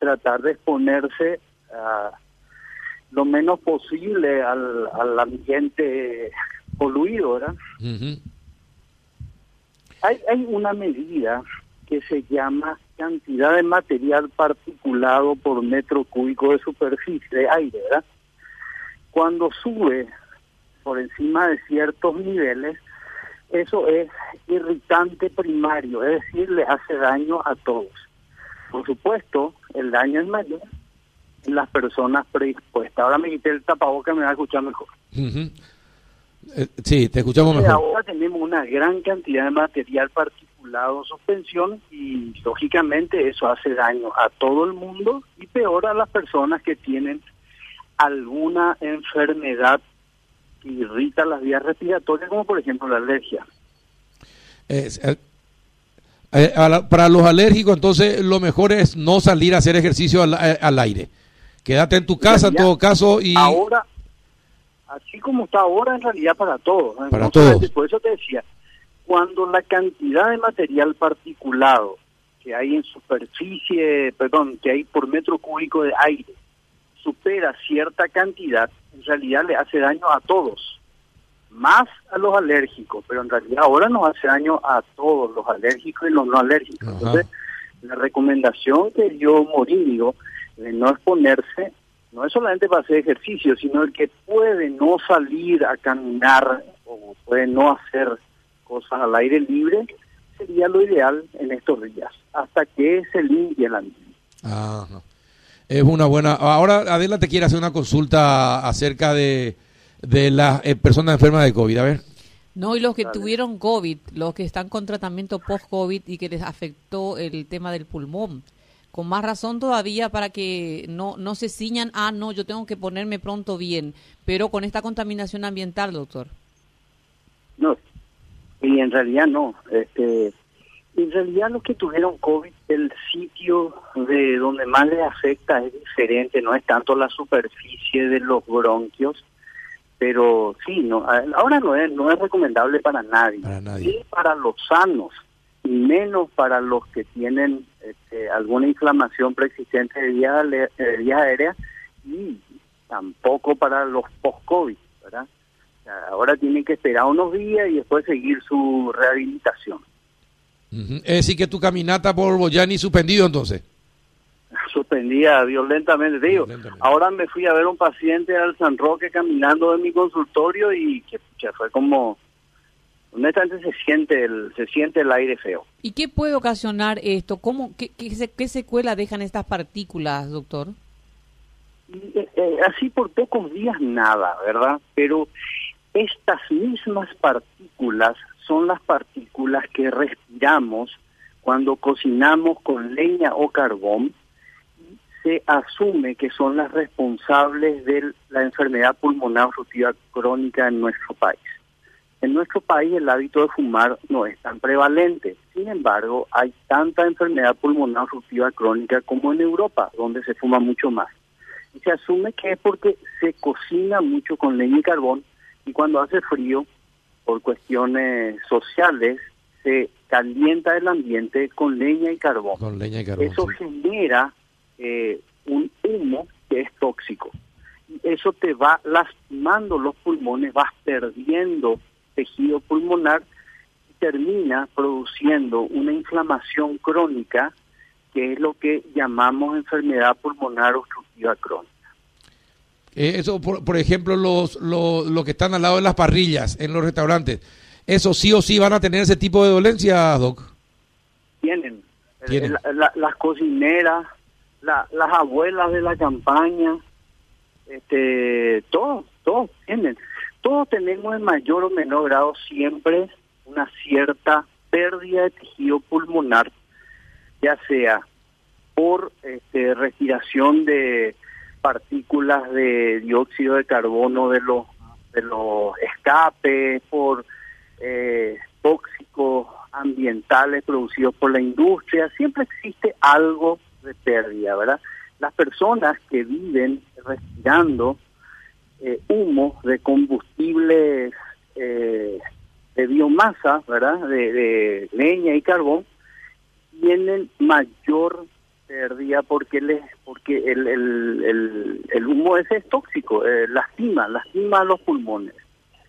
tratar de exponerse a lo menos posible al, al ambiente poluido, ¿verdad? hay, hay una medida que se llama cantidad de material particulado por metro cúbico de superficie de aire, ¿verdad? Cuando sube por encima de ciertos niveles, eso es irritante primario, es decir, le hace daño a todos. Por supuesto, el daño es mayor en las personas predispuestas. Ahora me quité el tapabocas, me va a escuchar mejor. Eh, sí, te escuchamos mejor. Ahora tenemos una gran cantidad de material particulado en suspensión y lógicamente eso hace daño a todo el mundo y peor a las personas que tienen alguna enfermedad que irrita las vías respiratorias, como por ejemplo la alergia. Eh, eh, para los alérgicos, entonces lo mejor es no salir a hacer ejercicio al, al aire. Quédate en tu casa en todo caso y... Ahora, así como está ahora, en realidad para todos. Para todos. Por eso te decía, cuando la cantidad de material particulado que hay en superficie, perdón, que hay por metro cúbico de aire, supera cierta cantidad, en realidad le hace daño a todos, más a los alérgicos, pero en realidad ahora nos hace daño a todos, los alérgicos y los no alérgicos. Entonces, la recomendación que yo morí, digo, de no exponerse no es solamente para hacer ejercicio, sino el que puede no salir a caminar o puede no hacer cosas al aire libre, sería lo ideal en estos días, hasta que se limpie el ambiente. Es una buena... Ahora Adela te quiere hacer una consulta acerca de, de las eh, personas enfermas de COVID, a ver. No, y los que tuvieron COVID, los que están con tratamiento post-COVID y que les afectó el tema del pulmón con más razón todavía para que no, no se ciñan, ah, no, yo tengo que ponerme pronto bien, pero con esta contaminación ambiental, doctor. No, y en realidad no. Este, en realidad los que tuvieron COVID, el sitio de donde más les afecta es diferente, no es tanto la superficie de los bronquios, pero sí, no, ahora no es, no es recomendable para nadie. Para nadie. Sí, para los sanos menos para los que tienen este, alguna inflamación preexistente de vías vía aéreas y tampoco para los post-COVID, ¿verdad? ahora tienen que esperar unos días y después seguir su rehabilitación. Es decir, que tu caminata por Boyani suspendido entonces. Suspendida violentamente, digo. Ahora me fui a ver un paciente al San Roque caminando de mi consultorio y que fue como honestamente se siente el se siente el aire feo. ¿Y qué puede ocasionar esto? ¿Cómo qué, qué, secuela dejan estas partículas, doctor? Eh, eh, así por pocos días nada, ¿verdad? Pero estas mismas partículas son las partículas que respiramos cuando cocinamos con leña o carbón se asume que son las responsables de la enfermedad pulmonar obstructiva crónica en nuestro país. En nuestro país el hábito de fumar no es tan prevalente. Sin embargo, hay tanta enfermedad pulmonar obstructiva crónica como en Europa, donde se fuma mucho más. Y se asume que es porque se cocina mucho con leña y carbón y cuando hace frío, por cuestiones sociales, se calienta el ambiente con leña y carbón. Con leña y carbón Eso genera eh, un humo que es tóxico. Y eso te va lastimando los pulmones, vas perdiendo tejido pulmonar y termina produciendo una inflamación crónica que es lo que llamamos enfermedad pulmonar obstructiva crónica. Eh, eso, por, ejemplo, los, los, que están al lado de las parrillas en los restaurantes, ¿eso sí o sí van a tener ese tipo de dolencia, Doc? Tienen. Eh, las cocineras, las abuelas de la campaña, este, todos, todos tienen todos tenemos en mayor o menor grado siempre una cierta pérdida de tejido pulmonar, ya sea por este, respiración de partículas de dióxido de carbono de los de los escapes, por eh, tóxicos ambientales producidos por la industria, siempre existe algo de pérdida, ¿verdad? Las personas que viven respirando eh, humo de combustibles eh, de biomasa, ¿verdad? De, leña y carbón, tienen mayor pérdida porque le, porque el, el, el, humo ese es tóxico, eh, lastima, lastima los pulmones.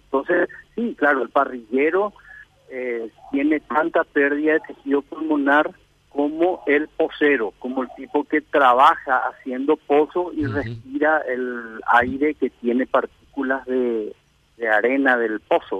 Entonces, sí, claro, el parrillero eh, tiene tanta pérdida de tejido pulmonar como el posero, como el tipo que trabaja haciendo pozo y respira el aire que tiene partículas de, de arena del pozo.